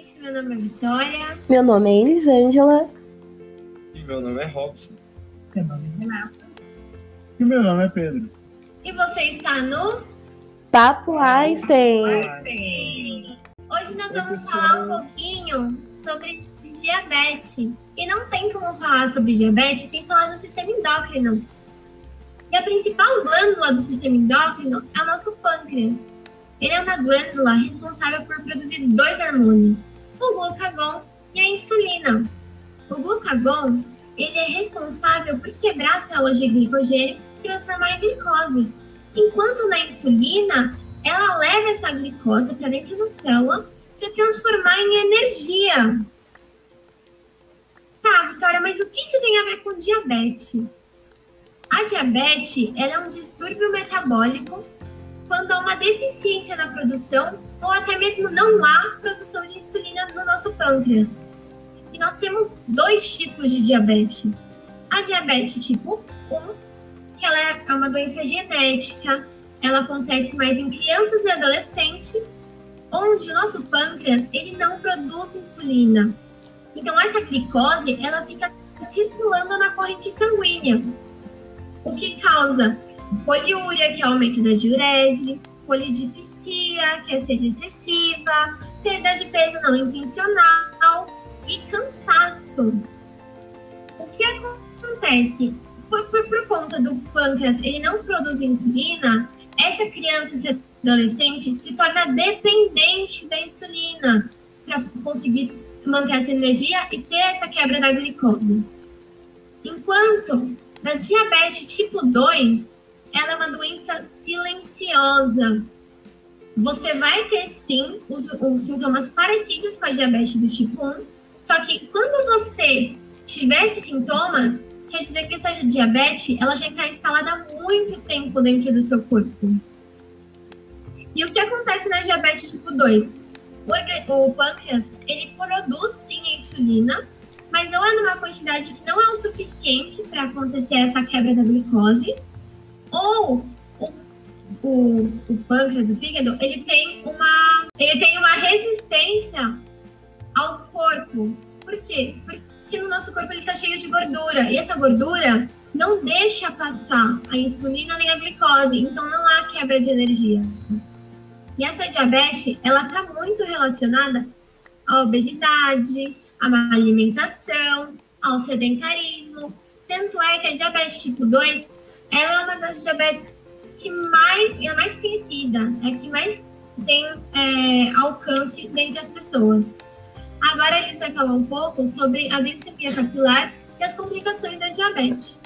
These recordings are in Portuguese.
gente. Meu nome é Vitória. Meu nome é Elisângela. E meu nome é Robson. Meu nome é Renata. E meu nome é Pedro. E você está no Papo Einstein. Hoje nós Oi, vamos pessoal. falar um pouquinho sobre diabetes. E não tem como falar sobre diabetes sem falar do sistema endócrino. E a principal glândula do sistema endócrino é o nosso pâncreas. Ele é uma glândula responsável por produzir dois hormônios, o glucagon e a insulina. O glucagon ele é responsável por quebrar células de glicogênio e transformar em glicose. Enquanto na insulina, ela leva essa glicose para dentro da célula para transformar em energia. Tá, Vitória, mas o que isso tem a ver com diabetes? A diabetes ela é um distúrbio metabólico quando há uma deficiência na produção ou até mesmo não há produção de insulina no nosso pâncreas. E nós temos dois tipos de diabetes. A diabetes tipo 1, que ela é uma doença genética, ela acontece mais em crianças e adolescentes, onde o nosso pâncreas ele não produz insulina. Então essa glicose ela fica circulando na corrente sanguínea, o que causa poliúria, que é aumento da diurese, polidipsia, que é sede excessiva, perda de peso não intencional e cansaço. O que acontece? Por, por, por conta do pâncreas ele não produzir insulina, essa criança, esse adolescente, se torna dependente da insulina para conseguir manter essa energia e ter essa quebra da glicose. Enquanto na diabetes tipo 2, ela é uma doença silenciosa. Você vai ter sim os, os sintomas parecidos com a diabetes do tipo 1, só que quando você tiver esses sintomas, quer dizer que essa diabetes ela já está instalada há muito tempo dentro do seu corpo. E o que acontece na diabetes tipo 2? O, pâncreas, ele produz sim a insulina, mas ou é numa quantidade que não é o suficiente para acontecer essa quebra da glicose, ou o, o, o pâncreas, o fígado, ele tem uma ele tem uma resistência ao corpo. Por quê? Porque no nosso corpo ele está cheio de gordura e essa gordura não deixa passar a insulina nem a glicose, então não há quebra de energia. E essa diabetes, ela está muito relacionada à obesidade, à má alimentação, ao sedentarismo. Tanto é que a diabetes tipo 2, ela é uma das diabetes que mais, é a mais conhecida, é que mais tem é, alcance dentre as pessoas. Agora a gente vai falar um pouco sobre a glicemia capilar e as complicações da diabetes.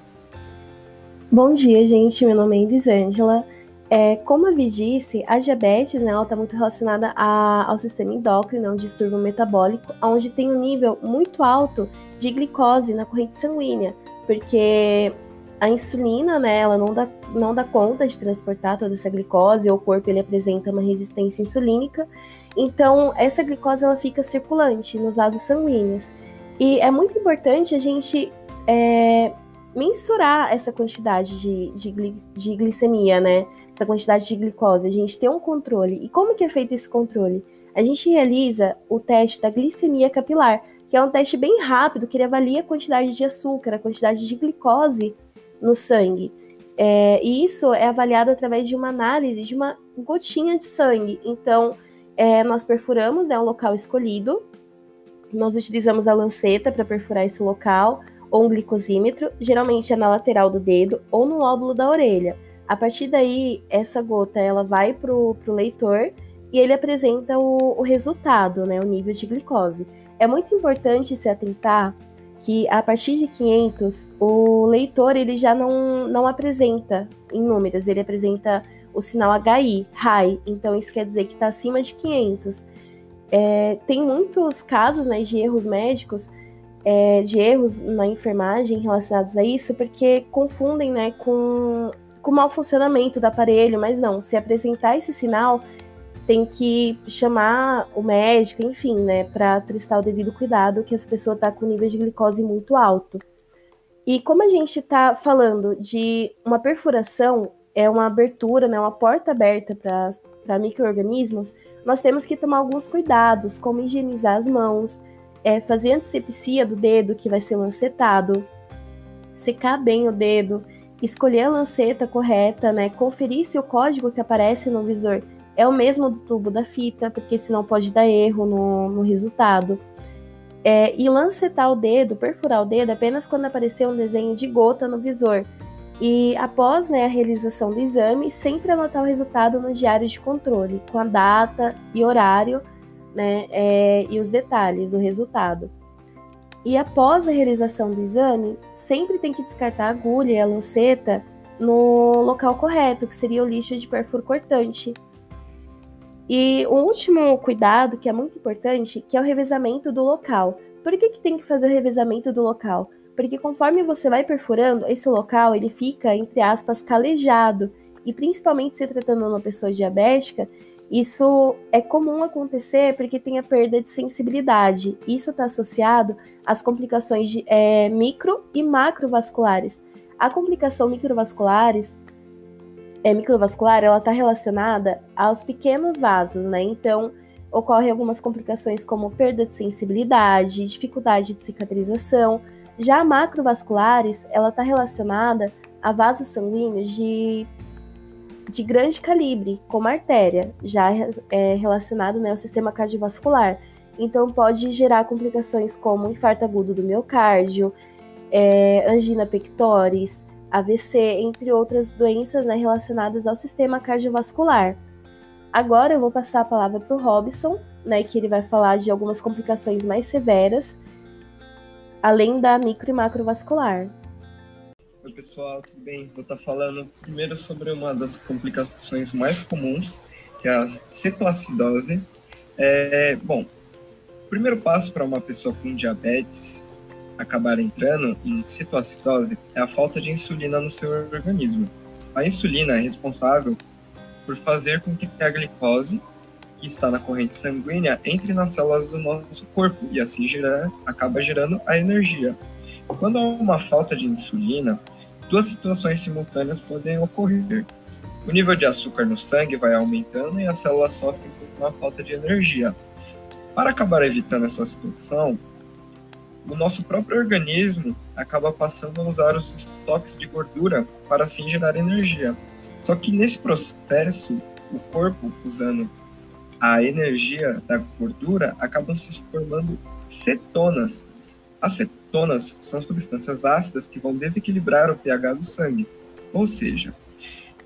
Bom dia, gente. Meu nome é Elisângela. É, como a Vi disse, a diabetes né, está muito relacionada a- ao sistema endócrino, é um distúrbio metabólico, onde tem um nível muito alto de glicose na corrente sanguínea, porque a insulina, né, ela não dá, não dá conta de transportar toda essa glicose, o corpo ele apresenta uma resistência insulínica, então essa glicose ela fica circulante nos vasos sanguíneos. E é muito importante a gente é, mensurar essa quantidade de, de, de glicemia, né? Essa quantidade de glicose, a gente ter um controle. E como que é feito esse controle? A gente realiza o teste da glicemia capilar, que é um teste bem rápido, que ele avalia a quantidade de açúcar, a quantidade de glicose no sangue. É, e isso é avaliado através de uma análise de uma gotinha de sangue. Então, é, nós perfuramos né, o local escolhido, nós utilizamos a lanceta para perfurar esse local, ou um glicosímetro, geralmente é na lateral do dedo ou no lóbulo da orelha. A partir daí, essa gota ela vai para o leitor e ele apresenta o, o resultado, né, o nível de glicose. É muito importante se atentar que a partir de 500, o leitor ele já não, não apresenta em números, ele apresenta o sinal HI, high, então isso quer dizer que está acima de 500. É, tem muitos casos né, de erros médicos, é, de erros na enfermagem relacionados a isso, porque confundem né, com, com mau funcionamento do aparelho, mas não, se apresentar esse sinal, tem que chamar o médico, enfim, né, para prestar o devido cuidado, que essa pessoa está com nível de glicose muito alto. E como a gente está falando de uma perfuração, é uma abertura, né, uma porta aberta para para micro-organismos, nós temos que tomar alguns cuidados, como higienizar as mãos, é, fazer antisepsia do dedo que vai ser lancetado, secar bem o dedo, escolher a lanceta correta, né? Conferir se o código que aparece no visor é o mesmo do tubo da fita, porque senão pode dar erro no, no resultado. É, e lancetar o dedo, perfurar o dedo apenas quando aparecer um desenho de gota no visor. E após né, a realização do exame, sempre anotar o resultado no diário de controle, com a data e horário né, é, e os detalhes, o resultado. E após a realização do exame, sempre tem que descartar a agulha e a lanceta no local correto, que seria o lixo de perfuro cortante. E o último cuidado, que é muito importante, que é o revezamento do local. Por que, que tem que fazer o revezamento do local? Porque conforme você vai perfurando, esse local ele fica, entre aspas, calejado. E principalmente se tratando de uma pessoa diabética, isso é comum acontecer porque tem a perda de sensibilidade. Isso está associado às complicações de, é, micro e macrovasculares. A complicação microvasculares, é, microvascular, ela está relacionada aos pequenos vasos, né? Então, ocorrem algumas complicações como perda de sensibilidade, dificuldade de cicatrização. Já a macrovasculares, ela está relacionada a vasos sanguíneos de de grande calibre, como artéria, já é relacionado né, ao sistema cardiovascular. Então, pode gerar complicações como infarto agudo do miocárdio, é, angina pectoris, AVC, entre outras doenças né, relacionadas ao sistema cardiovascular. Agora eu vou passar a palavra para o Robson, né, que ele vai falar de algumas complicações mais severas, além da micro e macrovascular. Oi, pessoal, tudo bem? Vou estar falando primeiro sobre uma das complicações mais comuns, que é a cetoacidose. É, bom, o primeiro passo para uma pessoa com diabetes acabar entrando em cetoacidose é a falta de insulina no seu organismo. A insulina é responsável por fazer com que a glicose que está na corrente sanguínea entre nas células do nosso corpo e assim gerar, acaba gerando a energia. Quando há uma falta de insulina, duas situações simultâneas podem ocorrer. O nível de açúcar no sangue vai aumentando e as células sofrem com uma falta de energia. Para acabar evitando essa situação, o nosso próprio organismo acaba passando a usar os estoques de gordura para assim gerar energia. Só que nesse processo, o corpo, usando a energia da gordura, acabam se formando cetonas. As cetonas são substâncias ácidas que vão desequilibrar o pH do sangue, ou seja,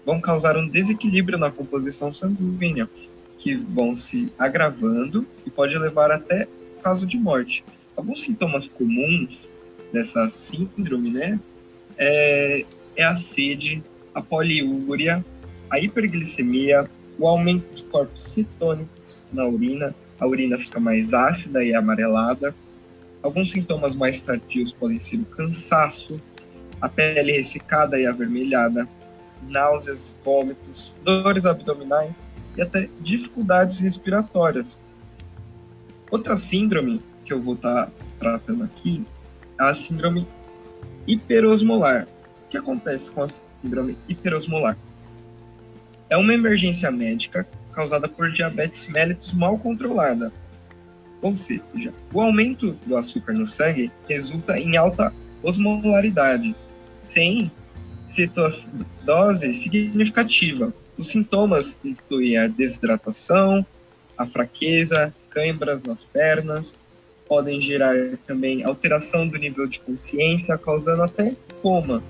vão causar um desequilíbrio na composição sanguínea, que vão se agravando e pode levar até caso de morte. Alguns sintomas comuns dessa síndrome, né, é, é a sede, a poliúria, a hiperglicemia, o aumento dos corpos cetônicos na urina, a urina fica mais ácida e amarelada, Alguns sintomas mais tardios podem ser o cansaço, a pele ressecada e avermelhada, náuseas, vômitos, dores abdominais e até dificuldades respiratórias. Outra síndrome que eu vou estar tá tratando aqui é a síndrome hiperosmolar. O que acontece com a síndrome hiperosmolar? É uma emergência médica causada por diabetes mellitus mal controlada, ou seja, o aumento do açúcar no sangue resulta em alta osmolaridade, sem cetose significativa. Os sintomas incluem a desidratação, a fraqueza, câimbras nas pernas, podem gerar também alteração do nível de consciência, causando até coma.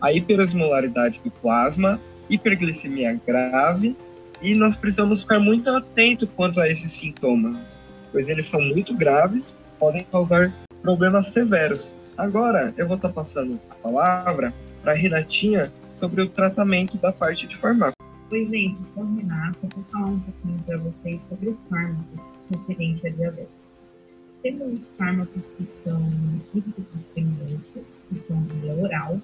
A hiperosmolaridade do plasma, hiperglicemia grave, e nós precisamos ficar muito atento quanto a esses sintomas pois eles são muito graves, podem causar problemas severos. Agora eu vou estar passando a palavra para a Renatinha sobre o tratamento da parte de farmácia. Oi, gente, sou a Renata. Vou falar um pouquinho para vocês sobre fármacos referente a diabetes. Temos os fármacos que são hipoglicemiantes, que são via oral,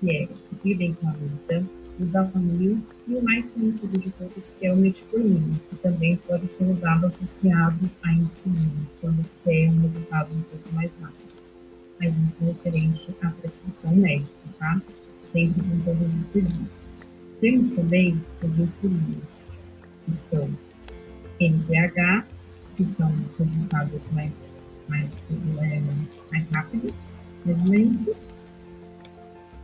que é o glibenclamida, o Dapamil e o mais conhecido de todos, que é o metformina, que também pode ser usado associado à insulina, quando quer um resultado um pouco mais rápido. Mas isso é referente à prescrição médica, tá? Sempre com todos os cuidados. Temos também os insulinos. que são NPH, que são resultados mais, mais, é, mais rápidos, mais lentos.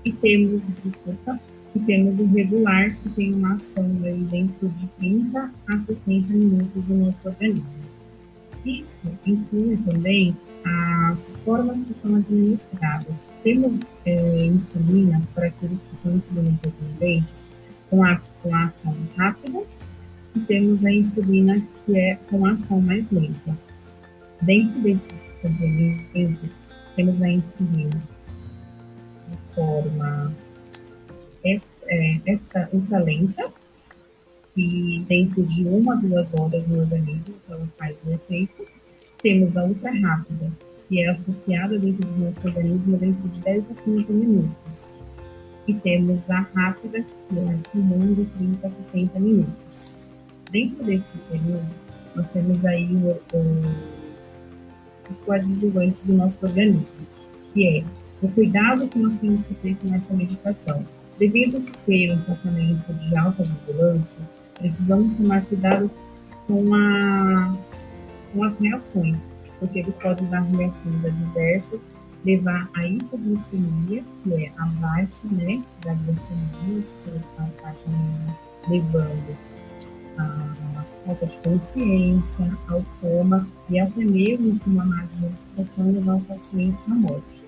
E temos, desculpa, e temos o regular, que tem uma ação aí dentro de 30 a 60 minutos no nosso organismo. Isso inclui também as formas que são administradas. Temos é, insulinas para aqueles que são insulinas dependentes com a, com a ação rápida e temos a insulina que é com a ação mais lenta. Dentro desses complementos, temos a insulina de forma esta, é, esta ultralenta, que dentro de uma a duas horas no organismo ela faz o efeito. Temos a ultra rápida, que é associada dentro do nosso organismo dentro de 10 a 15 minutos. E temos a rápida, que é comum de 30 a 60 minutos. Dentro desse período, nós temos aí o, o, os coadjuvantes do nosso organismo, que é o cuidado que nós temos que ter com essa medicação Devido ser um tratamento de alta vigilância, precisamos tomar cuidado com, a, com as reações, porque ele pode dar reações adversas, levar à hipoglicemia, que é a baixa né, da glicemia, a baixa levando a falta de consciência, ao coma e até mesmo com uma má administração levar o paciente à morte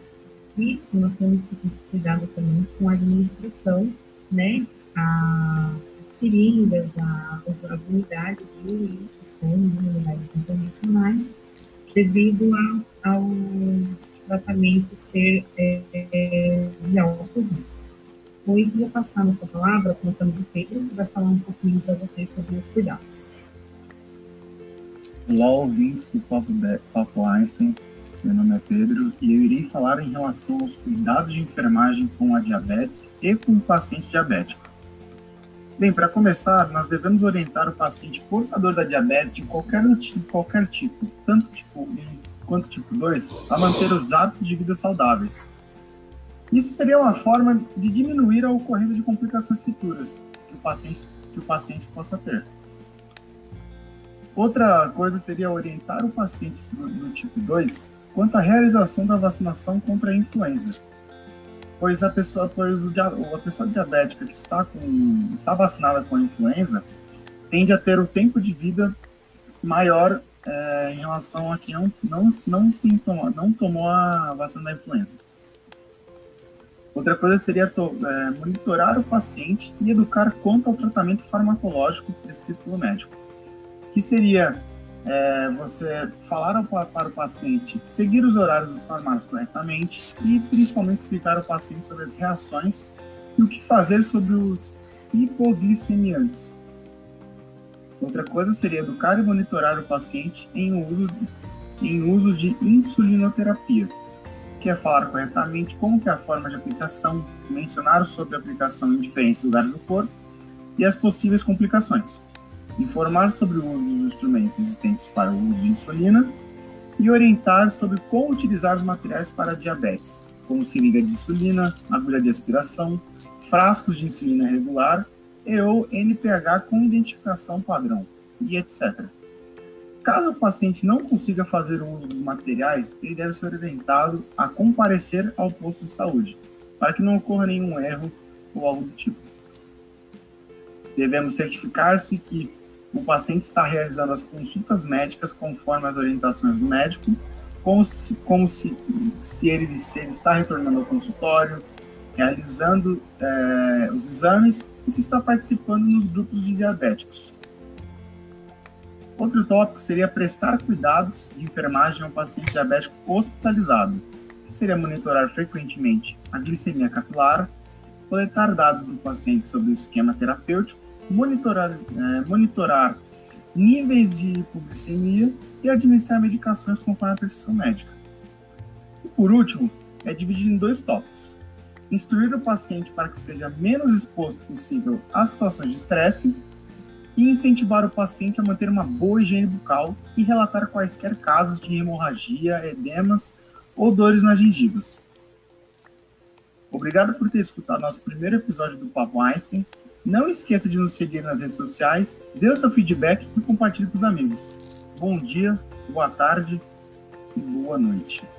isso nós temos que ter cuidado também com a administração, né? A seringas, a, as unidades de que são unidades internacionais, devido a, ao tratamento ser é, é, de alto risco. Com isso, vou passar a nossa palavra, começando do Pedro, que vai falar um pouquinho para vocês sobre os cuidados. Olá, ouvintes do Papo, Papo Einstein. Meu nome é Pedro e eu irei falar em relação aos cuidados de enfermagem com a diabetes e com o paciente diabético. Bem, para começar, nós devemos orientar o paciente portador da diabetes de qualquer, de qualquer tipo, tanto tipo 1 quanto tipo 2, a manter os hábitos de vida saudáveis. Isso seria uma forma de diminuir a ocorrência de complicações futuras que o paciente, que o paciente possa ter. Outra coisa seria orientar o paciente do, tipo 2 quanto à realização da vacinação contra a influenza, pois a pessoa, pois a pessoa diabética que está, com, está vacinada com a influenza tende a ter o tempo de vida maior é, em relação a quem não, não, não, tem, não tomou a vacina da influenza. Outra coisa seria é, monitorar o paciente e educar quanto ao tratamento farmacológico prescrito pelo médico, que seria é você falar para o paciente seguir os horários dos farmácios corretamente e principalmente explicar ao paciente sobre as reações e o que fazer sobre os hipoglicemiantes. Outra coisa seria educar e monitorar o paciente em uso, em uso de insulinoterapia, que é falar corretamente como que é a forma de aplicação, mencionar sobre a aplicação em diferentes lugares do corpo e as possíveis complicações informar sobre o uso dos instrumentos existentes para o uso de insulina e orientar sobre como utilizar os materiais para diabetes, como seringa de insulina, agulha de aspiração, frascos de insulina regular e ou NPH com identificação padrão, e etc. Caso o paciente não consiga fazer o uso dos materiais, ele deve ser orientado a comparecer ao posto de saúde, para que não ocorra nenhum erro ou algo do tipo. Devemos certificar-se que o paciente está realizando as consultas médicas conforme as orientações do médico, como se, como se, se, ele, se ele está retornando ao consultório, realizando é, os exames e se está participando nos grupos de diabéticos. Outro tópico seria prestar cuidados de enfermagem ao paciente diabético hospitalizado, que seria monitorar frequentemente a glicemia capilar, coletar dados do paciente sobre o esquema terapêutico monitorar, é, monitorar níveis de hipoglicemia e administrar medicações conforme a prescrição médica. E por último, é dividido em dois tópicos. Instruir o paciente para que seja menos exposto possível a situações de estresse e incentivar o paciente a manter uma boa higiene bucal e relatar quaisquer casos de hemorragia, edemas ou dores nas gengivas. Obrigado por ter escutado nosso primeiro episódio do Papo Einstein Não esqueça de nos seguir nas redes sociais, dê o seu feedback e compartilhe com os amigos. Bom dia, boa tarde e boa noite.